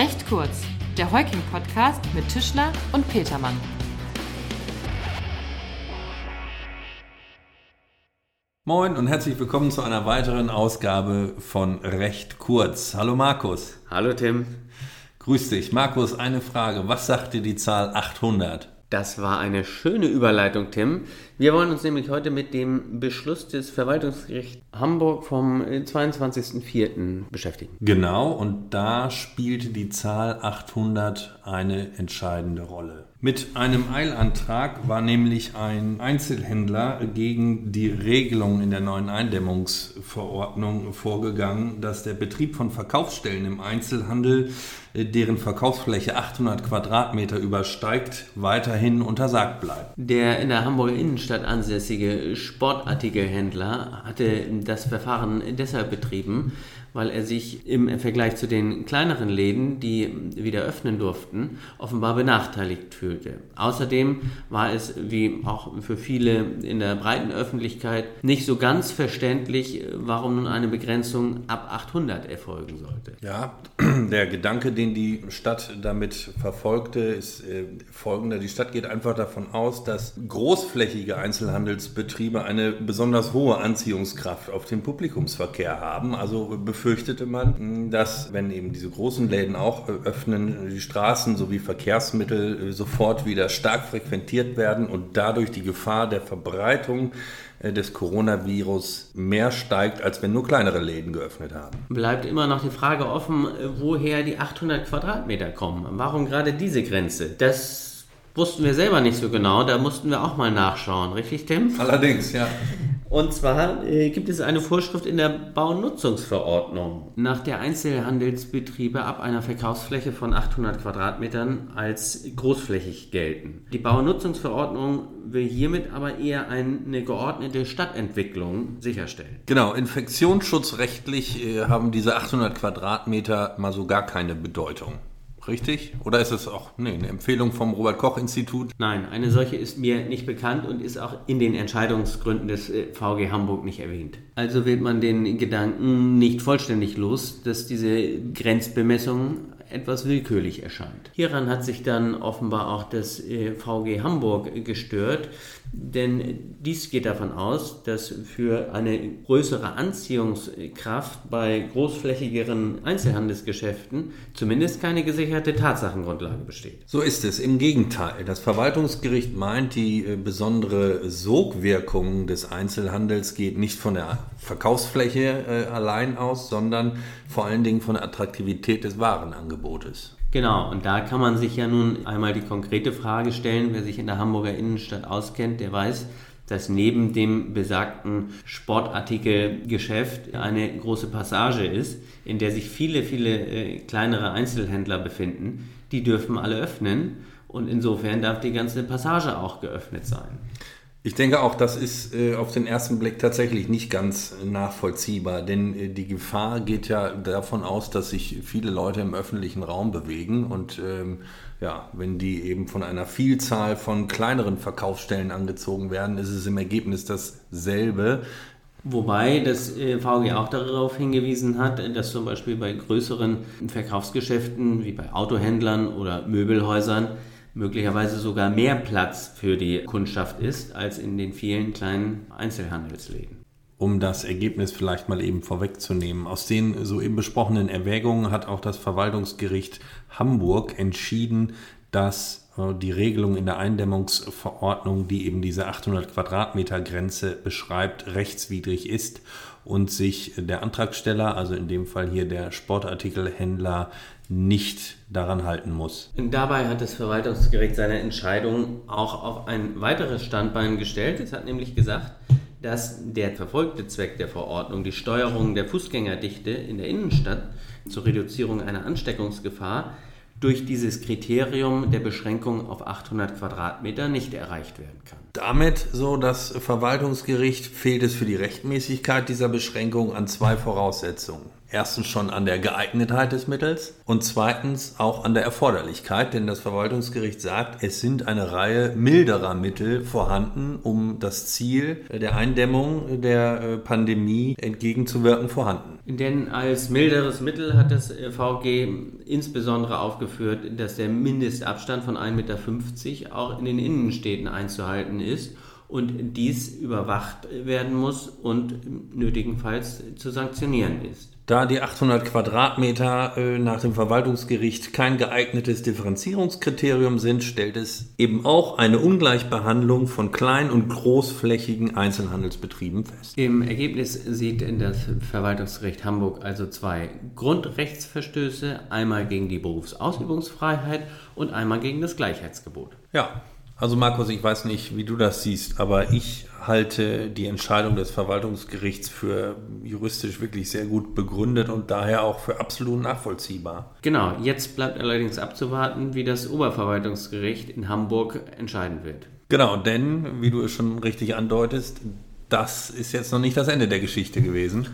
Recht kurz, der Heuking-Podcast mit Tischler und Petermann. Moin und herzlich willkommen zu einer weiteren Ausgabe von Recht kurz. Hallo Markus. Hallo Tim. Grüß dich. Markus, eine Frage. Was sagt dir die Zahl 800? Das war eine schöne Überleitung, Tim. Wir wollen uns nämlich heute mit dem Beschluss des Verwaltungsgerichts Hamburg vom 22.04. beschäftigen. Genau, und da spielte die Zahl 800 eine entscheidende Rolle. Mit einem Eilantrag war nämlich ein Einzelhändler gegen die Regelung in der neuen Eindämmungsverordnung vorgegangen, dass der Betrieb von Verkaufsstellen im Einzelhandel, äh, deren Verkaufsfläche 800 Quadratmeter übersteigt, weiterhin untersagt bleibt. Der in der Hamburger Innenstadt ansässige Sportartikelhändler hatte das Verfahren deshalb betrieben, weil er sich im Vergleich zu den kleineren Läden, die wieder öffnen durften, offenbar benachteiligt fühlte. Außerdem war es, wie auch für viele in der breiten Öffentlichkeit, nicht so ganz verständlich, warum nun eine Begrenzung ab 800 erfolgen sollte. Ja, der Gedanke, den die Stadt damit verfolgte, ist äh, folgender. Die Stadt geht einfach davon aus, dass großflächige Einzelhandelsbetriebe eine besonders hohe Anziehungskraft auf den Publikumsverkehr haben. Also befürchtete man, dass wenn eben diese großen Läden auch öffnen, die Straßen sowie Verkehrsmittel äh, sofort wieder stark frequentiert werden und dadurch die Gefahr der Verbreitung äh, des Coronavirus mehr steigt, als wenn nur kleinere Läden geöffnet haben. Bleibt immer noch die Frage offen, woher die 800 Quadratmeter kommen. Warum gerade diese Grenze? Das wussten wir selber nicht so genau, da mussten wir auch mal nachschauen, richtig Tim? Allerdings, ja. Und zwar äh, gibt es eine Vorschrift in der Baunutzungsverordnung, nach der Einzelhandelsbetriebe ab einer Verkaufsfläche von 800 Quadratmetern als großflächig gelten. Die Baunutzungsverordnung will hiermit aber eher eine geordnete Stadtentwicklung sicherstellen. Genau, infektionsschutzrechtlich äh, haben diese 800 Quadratmeter mal so gar keine Bedeutung. Richtig? Oder ist es auch nee, eine Empfehlung vom Robert-Koch-Institut? Nein, eine solche ist mir nicht bekannt und ist auch in den Entscheidungsgründen des äh, VG Hamburg nicht erwähnt. Also wird man den Gedanken nicht vollständig los, dass diese Grenzbemessung etwas willkürlich erscheint. Hieran hat sich dann offenbar auch das äh, VG Hamburg gestört, denn dies geht davon aus, dass für eine größere Anziehungskraft bei großflächigeren Einzelhandelsgeschäften zumindest keine gesicherte Tatsachengrundlage besteht. So ist es. Im Gegenteil. Das Verwaltungsgericht meint, die äh, besondere Sogwirkung des Einzelhandels geht nicht von der Verkaufsfläche äh, allein aus, sondern vor allen Dingen von der Attraktivität des Warenangebotes. Genau, und da kann man sich ja nun einmal die konkrete Frage stellen, wer sich in der Hamburger Innenstadt auskennt, der weiß, dass neben dem besagten Sportartikelgeschäft eine große Passage ist, in der sich viele, viele äh, kleinere Einzelhändler befinden. Die dürfen alle öffnen und insofern darf die ganze Passage auch geöffnet sein. Ich denke auch, das ist äh, auf den ersten Blick tatsächlich nicht ganz nachvollziehbar, denn äh, die Gefahr geht ja davon aus, dass sich viele Leute im öffentlichen Raum bewegen und ähm, ja, wenn die eben von einer Vielzahl von kleineren Verkaufsstellen angezogen werden, ist es im Ergebnis dasselbe. Wobei das äh, VG auch darauf hingewiesen hat, dass zum Beispiel bei größeren Verkaufsgeschäften wie bei Autohändlern oder Möbelhäusern möglicherweise sogar mehr Platz für die Kundschaft ist als in den vielen kleinen Einzelhandelsläden. Um das Ergebnis vielleicht mal eben vorwegzunehmen. Aus den soeben besprochenen Erwägungen hat auch das Verwaltungsgericht Hamburg entschieden, dass äh, die Regelung in der Eindämmungsverordnung, die eben diese 800 Quadratmeter Grenze beschreibt, rechtswidrig ist und sich der Antragsteller, also in dem Fall hier der Sportartikelhändler, nicht daran halten muss. Dabei hat das Verwaltungsgericht seine Entscheidung auch auf ein weiteres Standbein gestellt. Es hat nämlich gesagt, dass der verfolgte Zweck der Verordnung, die Steuerung der Fußgängerdichte in der Innenstadt zur Reduzierung einer Ansteckungsgefahr, durch dieses Kriterium der Beschränkung auf 800 Quadratmeter nicht erreicht werden kann. Damit, so das Verwaltungsgericht, fehlt es für die Rechtmäßigkeit dieser Beschränkung an zwei Voraussetzungen. Erstens schon an der Geeignetheit des Mittels und zweitens auch an der Erforderlichkeit, denn das Verwaltungsgericht sagt, es sind eine Reihe milderer Mittel vorhanden, um das Ziel der Eindämmung der äh, Pandemie entgegenzuwirken vorhanden. Denn als milderes Mittel hat das äh, VG insbesondere aufgeführt, dass der Mindestabstand von 1,50 Meter auch in den Innenstädten einzuhalten ist und dies überwacht werden muss und nötigenfalls zu sanktionieren ist. Da die 800 Quadratmeter äh, nach dem Verwaltungsgericht kein geeignetes Differenzierungskriterium sind, stellt es eben auch eine Ungleichbehandlung von klein- und großflächigen Einzelhandelsbetrieben fest. Im Ergebnis sieht das Verwaltungsgericht Hamburg also zwei Grundrechtsverstöße, einmal gegen die Berufsausübungsfreiheit und einmal gegen das Gleichheitsgebot. Ja, also Markus, ich weiß nicht, wie du das siehst, aber ich halte die Entscheidung des Verwaltungsgerichts für juristisch wirklich sehr gut begründet und daher auch für absolut nachvollziehbar. Genau, jetzt bleibt allerdings abzuwarten, wie das Oberverwaltungsgericht in Hamburg entscheiden wird. Genau, denn, wie du es schon richtig andeutest, das ist jetzt noch nicht das Ende der Geschichte gewesen.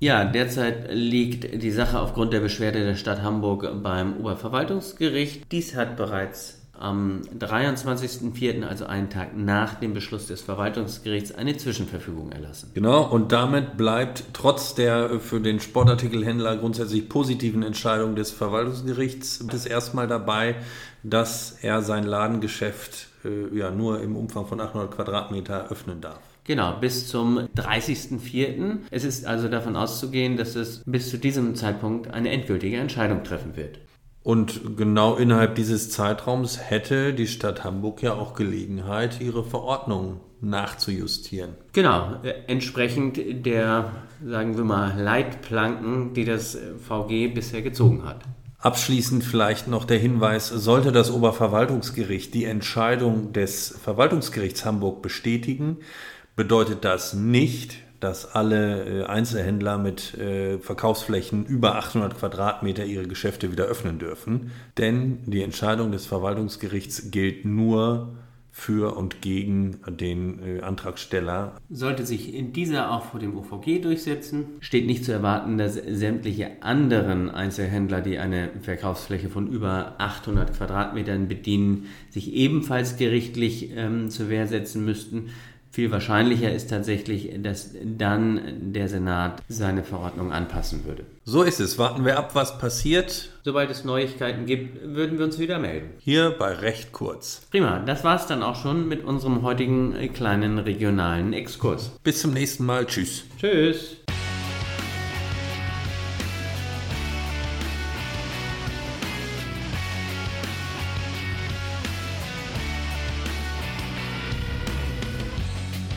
Ja, derzeit liegt die Sache aufgrund der Beschwerde der Stadt Hamburg beim Oberverwaltungsgericht. Dies hat bereits am 23.04., also einen Tag nach dem Beschluss des Verwaltungsgerichts, eine Zwischenverfügung erlassen. Genau, und damit bleibt trotz der für den Sportartikelhändler grundsätzlich positiven Entscheidung des Verwaltungsgerichts das erstmal dabei, dass er sein Ladengeschäft äh, ja nur im Umfang von 800 Quadratmeter öffnen darf. Genau, bis zum 30.04. Es ist also davon auszugehen, dass es bis zu diesem Zeitpunkt eine endgültige Entscheidung treffen wird. Und genau innerhalb dieses Zeitraums hätte die Stadt Hamburg ja auch Gelegenheit, ihre Verordnung nachzujustieren. Genau, äh, entsprechend der, sagen wir mal, Leitplanken, die das VG bisher gezogen hat. Abschließend vielleicht noch der Hinweis, sollte das Oberverwaltungsgericht die Entscheidung des Verwaltungsgerichts Hamburg bestätigen, bedeutet das nicht, dass alle äh, Einzelhändler mit äh, Verkaufsflächen über 800 Quadratmeter ihre Geschäfte wieder öffnen dürfen. Denn die Entscheidung des Verwaltungsgerichts gilt nur für und gegen den äh, Antragsteller. Sollte sich dieser auch vor dem OVG durchsetzen, steht nicht zu erwarten, dass sämtliche anderen Einzelhändler, die eine Verkaufsfläche von über 800 Quadratmetern bedienen, sich ebenfalls gerichtlich ähm, zur Wehr setzen müssten. Viel wahrscheinlicher ist tatsächlich, dass dann der Senat seine Verordnung anpassen würde. So ist es. Warten wir ab, was passiert. Sobald es Neuigkeiten gibt, würden wir uns wieder melden. Hier bei Recht kurz. Prima, das war es dann auch schon mit unserem heutigen kleinen regionalen Exkurs. Bis zum nächsten Mal. Tschüss. Tschüss.